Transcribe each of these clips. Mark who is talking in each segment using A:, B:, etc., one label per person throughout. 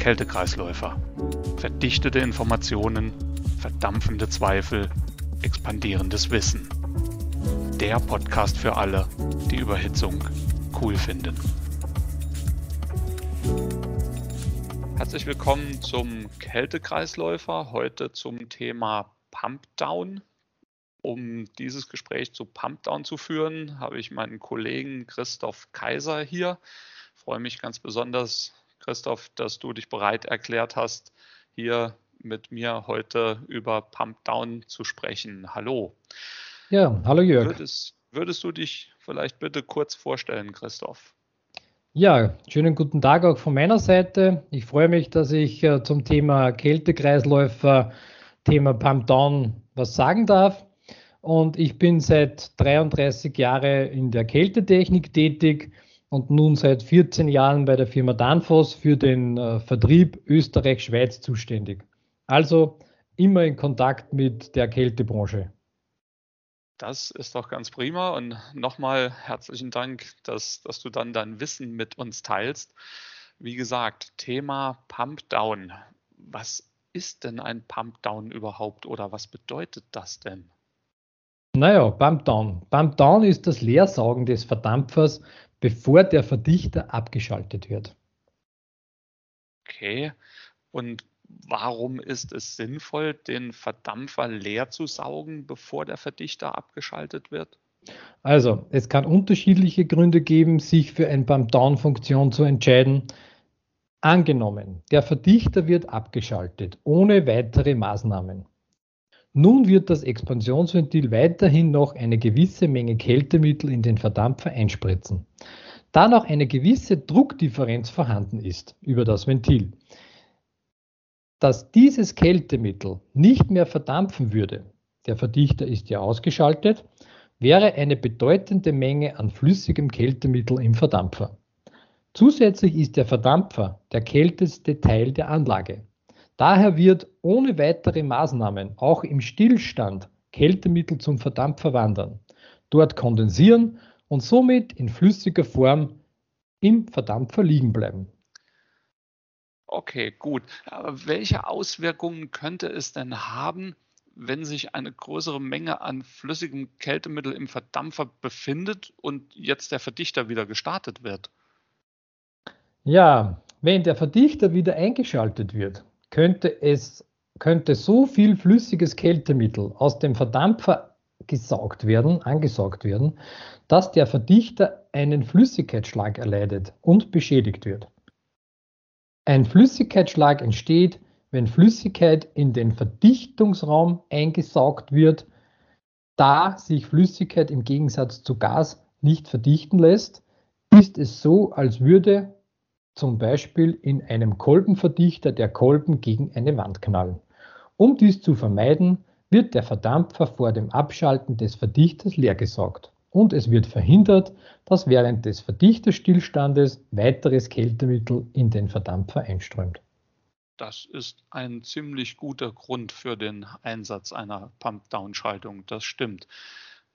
A: Kältekreisläufer. Verdichtete Informationen, verdampfende Zweifel, expandierendes Wissen. Der Podcast für alle, die Überhitzung cool finden. Herzlich willkommen zum Kältekreisläufer, heute zum Thema Pumpdown. Um dieses Gespräch zu Pumpdown zu führen, habe ich meinen Kollegen Christoph Kaiser hier. Ich freue mich ganz besonders, Christoph, dass du dich bereit erklärt hast, hier mit mir heute über Pumpdown zu sprechen. Hallo.
B: Ja, hallo Jörg.
A: Würdest, würdest du dich vielleicht bitte kurz vorstellen, Christoph?
B: Ja, schönen guten Tag auch von meiner Seite. Ich freue mich, dass ich äh, zum Thema Kältekreisläufer, Thema Pumpdown was sagen darf. Und ich bin seit 33 Jahren in der Kältetechnik tätig und nun seit 14 Jahren bei der Firma Danfoss für den äh, Vertrieb Österreich-Schweiz zuständig. Also immer in Kontakt mit der Kältebranche.
A: Das ist doch ganz prima und nochmal herzlichen Dank, dass, dass du dann dein Wissen mit uns teilst. Wie gesagt, Thema Pumpdown. Was ist denn ein Pumpdown überhaupt oder was bedeutet das denn?
B: Naja, Pumpdown. Pumpdown ist das Leersaugen des Verdampfers, bevor der Verdichter abgeschaltet wird.
A: Okay. Und warum ist es sinnvoll, den Verdampfer leer zu saugen, bevor der Verdichter abgeschaltet wird?
B: Also, es kann unterschiedliche Gründe geben, sich für eine Pumpdown-Funktion zu entscheiden. Angenommen, der Verdichter wird abgeschaltet, ohne weitere Maßnahmen. Nun wird das Expansionsventil weiterhin noch eine gewisse Menge Kältemittel in den Verdampfer einspritzen. Da noch eine gewisse Druckdifferenz vorhanden ist über das Ventil, dass dieses Kältemittel nicht mehr verdampfen würde, der Verdichter ist ja ausgeschaltet, wäre eine bedeutende Menge an flüssigem Kältemittel im Verdampfer. Zusätzlich ist der Verdampfer der kälteste Teil der Anlage. Daher wird ohne weitere Maßnahmen auch im Stillstand Kältemittel zum Verdampfer wandern, dort kondensieren und somit in flüssiger Form im Verdampfer liegen bleiben.
A: Okay, gut. Aber welche Auswirkungen könnte es denn haben, wenn sich eine größere Menge an flüssigem Kältemittel im Verdampfer befindet und jetzt der Verdichter wieder gestartet wird?
B: Ja, wenn der Verdichter wieder eingeschaltet wird, könnte es könnte so viel flüssiges Kältemittel aus dem Verdampfer gesaugt werden, angesaugt werden, dass der Verdichter einen Flüssigkeitsschlag erleidet und beschädigt wird. Ein Flüssigkeitsschlag entsteht, wenn Flüssigkeit in den Verdichtungsraum eingesaugt wird, da sich Flüssigkeit im Gegensatz zu Gas nicht verdichten lässt, ist es so, als würde zum Beispiel in einem Kolbenverdichter der Kolben gegen eine Wand knallen. Um dies zu vermeiden, wird der Verdampfer vor dem Abschalten des Verdichters leergesaugt und es wird verhindert, dass während des Verdichterstillstandes weiteres Kältemittel in den Verdampfer einströmt.
A: Das ist ein ziemlich guter Grund für den Einsatz einer Pump-Down-Schaltung, das stimmt.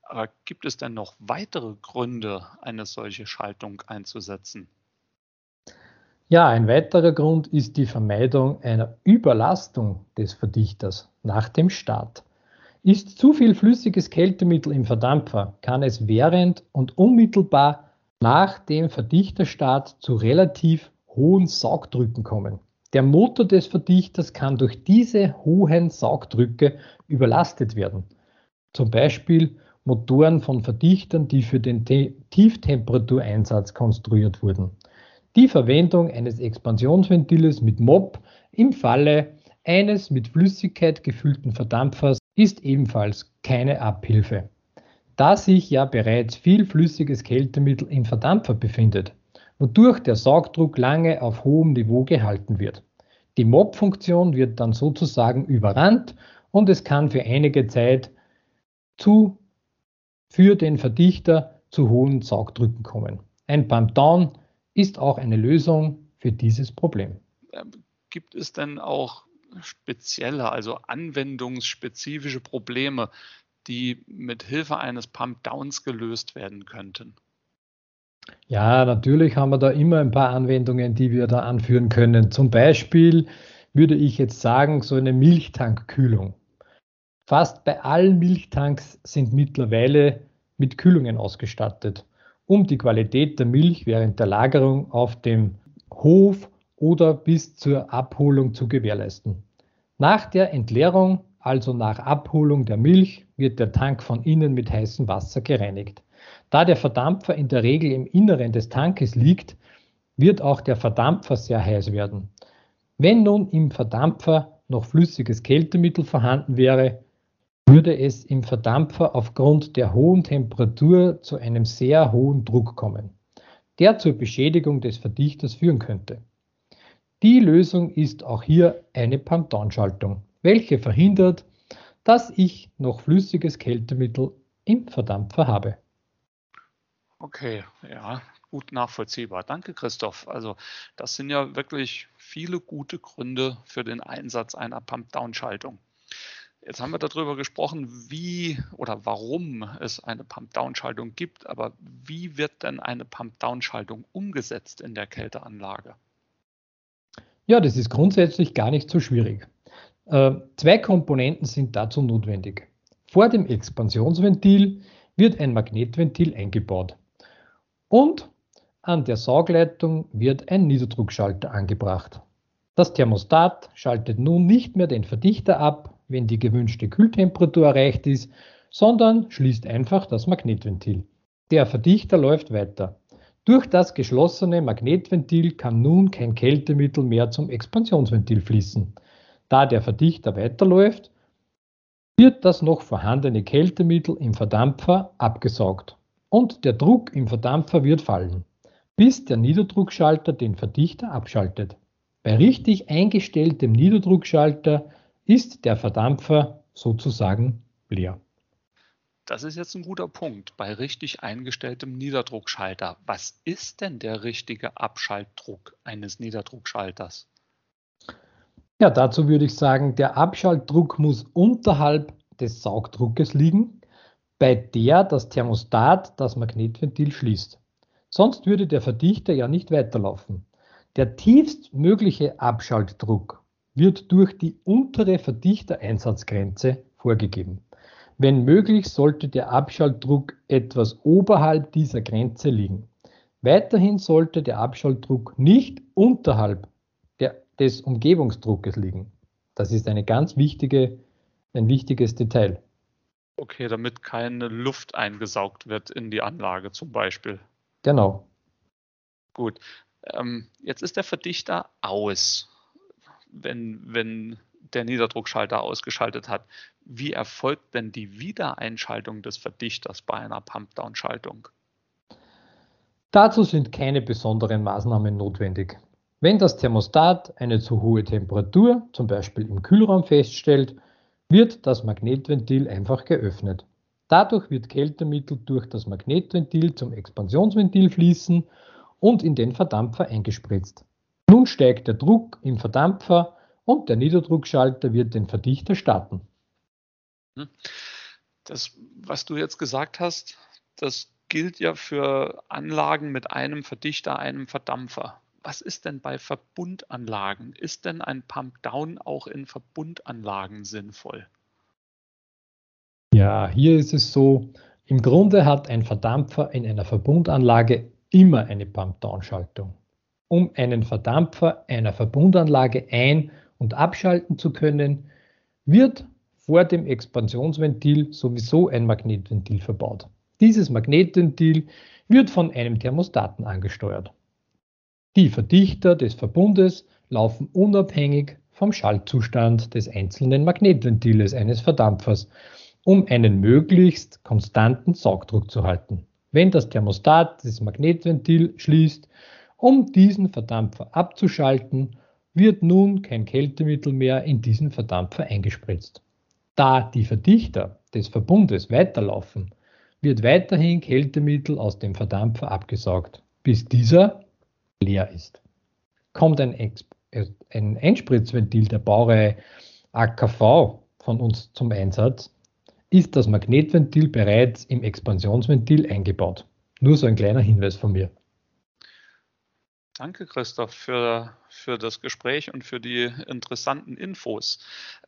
A: Aber gibt es denn noch weitere Gründe, eine solche Schaltung einzusetzen?
B: Ja, ein weiterer Grund ist die Vermeidung einer Überlastung des Verdichters nach dem Start. Ist zu viel flüssiges Kältemittel im Verdampfer, kann es während und unmittelbar nach dem Verdichterstart zu relativ hohen Saugdrücken kommen. Der Motor des Verdichters kann durch diese hohen Saugdrücke überlastet werden. Zum Beispiel Motoren von Verdichtern, die für den Tieftemperatureinsatz konstruiert wurden die Verwendung eines Expansionsventiles mit MOP im Falle eines mit Flüssigkeit gefüllten Verdampfers ist ebenfalls keine Abhilfe, da sich ja bereits viel flüssiges Kältemittel im Verdampfer befindet, wodurch der Saugdruck lange auf hohem Niveau gehalten wird. Die MOP-Funktion wird dann sozusagen überrannt und es kann für einige Zeit zu für den Verdichter zu hohen Saugdrücken kommen. Ein Pump-Down ist auch eine Lösung für dieses Problem.
A: Ähm, gibt es denn auch spezielle, also anwendungsspezifische Probleme, die mit Hilfe eines Pump-Downs gelöst werden könnten?
B: Ja, natürlich haben wir da immer ein paar Anwendungen, die wir da anführen können. Zum Beispiel würde ich jetzt sagen, so eine Milchtankkühlung. Fast bei allen Milchtanks sind mittlerweile mit Kühlungen ausgestattet, um die Qualität der Milch während der Lagerung auf dem Hof oder bis zur Abholung zu gewährleisten. Nach der Entleerung, also nach Abholung der Milch, wird der Tank von innen mit heißem Wasser gereinigt. Da der Verdampfer in der Regel im Inneren des Tankes liegt, wird auch der Verdampfer sehr heiß werden. Wenn nun im Verdampfer noch flüssiges Kältemittel vorhanden wäre, würde es im Verdampfer aufgrund der hohen Temperatur zu einem sehr hohen Druck kommen, der zur Beschädigung des Verdichters führen könnte. Die Lösung ist auch hier eine Pump-Down-Schaltung, welche verhindert, dass ich noch flüssiges Kältemittel im Verdampfer habe.
A: Okay, ja, gut nachvollziehbar. Danke, Christoph. Also das sind ja wirklich viele gute Gründe für den Einsatz einer Pump-Down-Schaltung. Jetzt haben wir darüber gesprochen, wie oder warum es eine Pump-Down-Schaltung gibt, aber wie wird denn eine Pump-Down-Schaltung umgesetzt in der Kälteanlage?
B: Ja, das ist grundsätzlich gar nicht so schwierig. Äh, zwei Komponenten sind dazu notwendig. Vor dem Expansionsventil wird ein Magnetventil eingebaut und an der Saugleitung wird ein Niederdruckschalter angebracht. Das Thermostat schaltet nun nicht mehr den Verdichter ab, wenn die gewünschte Kühltemperatur erreicht ist, sondern schließt einfach das Magnetventil. Der Verdichter läuft weiter. Durch das geschlossene Magnetventil kann nun kein Kältemittel mehr zum Expansionsventil fließen. Da der Verdichter weiterläuft, wird das noch vorhandene Kältemittel im Verdampfer abgesaugt und der Druck im Verdampfer wird fallen, bis der Niederdruckschalter den Verdichter abschaltet. Bei richtig eingestelltem Niederdruckschalter ist der Verdampfer sozusagen leer.
A: Das ist jetzt ein guter Punkt bei richtig eingestelltem Niederdruckschalter. Was ist denn der richtige Abschaltdruck eines Niederdruckschalters?
B: Ja, dazu würde ich sagen, der Abschaltdruck muss unterhalb des Saugdruckes liegen, bei der das Thermostat das Magnetventil schließt. Sonst würde der Verdichter ja nicht weiterlaufen. Der tiefstmögliche Abschaltdruck wird durch die untere Verdichtereinsatzgrenze vorgegeben. Wenn möglich, sollte der Abschaltdruck etwas oberhalb dieser Grenze liegen. Weiterhin sollte der Abschaltdruck nicht unterhalb der, des Umgebungsdruckes liegen. Das ist eine ganz wichtige, ein wichtiges Detail.
A: Okay, damit keine Luft eingesaugt wird in die Anlage zum Beispiel.
B: Genau.
A: Gut. Ähm, jetzt ist der Verdichter aus wenn, wenn der Niederdruckschalter ausgeschaltet hat. Wie erfolgt denn die Wiedereinschaltung des Verdichters bei einer Pump-Down-Schaltung?
B: Dazu sind keine besonderen Maßnahmen notwendig. Wenn das Thermostat eine zu hohe Temperatur, zum Beispiel im Kühlraum, feststellt, wird das Magnetventil einfach geöffnet. Dadurch wird Kältemittel durch das Magnetventil zum Expansionsventil fließen und in den Verdampfer eingespritzt. Nun steigt der Druck im Verdampfer und der Niederdruckschalter wird den Verdichter starten.
A: Hm. Das, was du jetzt gesagt hast, das gilt ja für Anlagen mit einem Verdichter, einem Verdampfer. Was ist denn bei Verbundanlagen? Ist denn ein Pump-Down auch in Verbundanlagen sinnvoll?
B: Ja, hier ist es so, im Grunde hat ein Verdampfer in einer Verbundanlage immer eine Pump-Down-Schaltung um einen Verdampfer einer Verbundanlage ein- und abschalten zu können, wird vor dem Expansionsventil sowieso ein Magnetventil verbaut. Dieses Magnetventil wird von einem Thermostaten angesteuert. Die Verdichter des Verbundes laufen unabhängig vom Schaltzustand des einzelnen Magnetventiles eines Verdampfers, um einen möglichst konstanten Saugdruck zu halten. Wenn das Thermostat das Magnetventil schließt, um diesen Verdampfer abzuschalten, wird nun kein Kältemittel mehr in diesen Verdampfer eingespritzt. Da die Verdichter des Verbundes weiterlaufen, wird weiterhin Kältemittel aus dem Verdampfer abgesaugt, bis dieser leer ist. Kommt ein, ein Einspritzventil der Baureihe AKV von uns zum Einsatz, ist das Magnetventil bereits im Expansionsventil eingebaut. Nur so ein kleiner Hinweis von mir.
A: Danke, Christoph, für, für das Gespräch und für die interessanten Infos.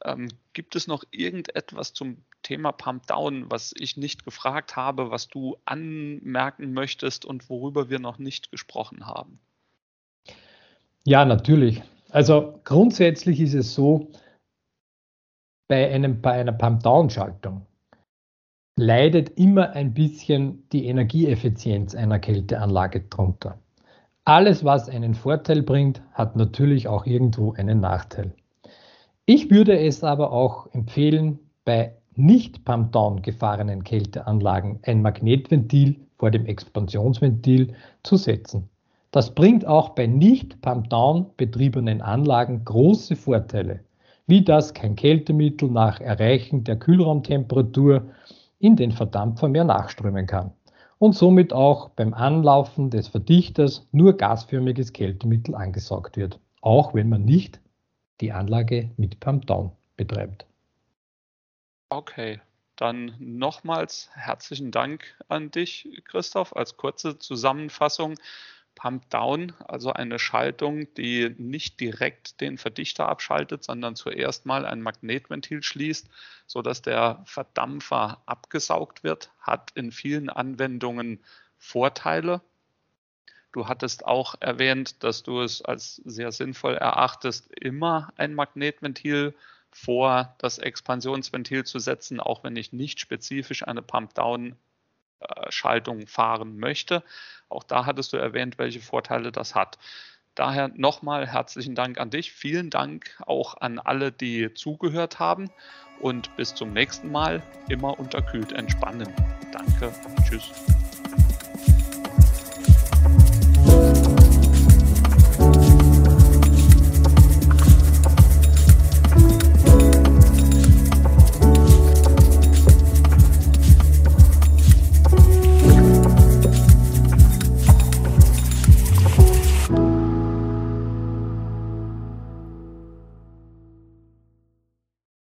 A: Ähm, gibt es noch irgendetwas zum Thema Pump Down, was ich nicht gefragt habe, was du anmerken möchtest und worüber wir noch nicht gesprochen haben?
B: Ja, natürlich. Also grundsätzlich ist es so, bei, einem, bei einer Pump-Down-Schaltung leidet immer ein bisschen die Energieeffizienz einer Kälteanlage drunter. Alles, was einen Vorteil bringt, hat natürlich auch irgendwo einen Nachteil. Ich würde es aber auch empfehlen, bei nicht Pump-Down gefahrenen Kälteanlagen ein Magnetventil vor dem Expansionsventil zu setzen. Das bringt auch bei nicht Pump-Down betriebenen Anlagen große Vorteile, wie dass kein Kältemittel nach Erreichen der Kühlraumtemperatur in den Verdampfer mehr nachströmen kann und somit auch beim Anlaufen des Verdichters nur gasförmiges Kältemittel angesaugt wird, auch wenn man nicht die Anlage mit Pump Down betreibt.
A: Okay, dann nochmals herzlichen Dank an dich, Christoph, als kurze Zusammenfassung. Pump Down, also eine Schaltung, die nicht direkt den Verdichter abschaltet, sondern zuerst mal ein Magnetventil schließt, sodass der Verdampfer abgesaugt wird, hat in vielen Anwendungen Vorteile. Du hattest auch erwähnt, dass du es als sehr sinnvoll erachtest, immer ein Magnetventil vor das Expansionsventil zu setzen, auch wenn ich nicht spezifisch eine Pump-Down äh, Schaltung fahren möchte. Auch da hattest du erwähnt, welche Vorteile das hat. Daher nochmal herzlichen Dank an dich. Vielen Dank auch an alle, die zugehört haben. Und bis zum nächsten Mal. Immer unterkühlt entspannen. Danke. Tschüss.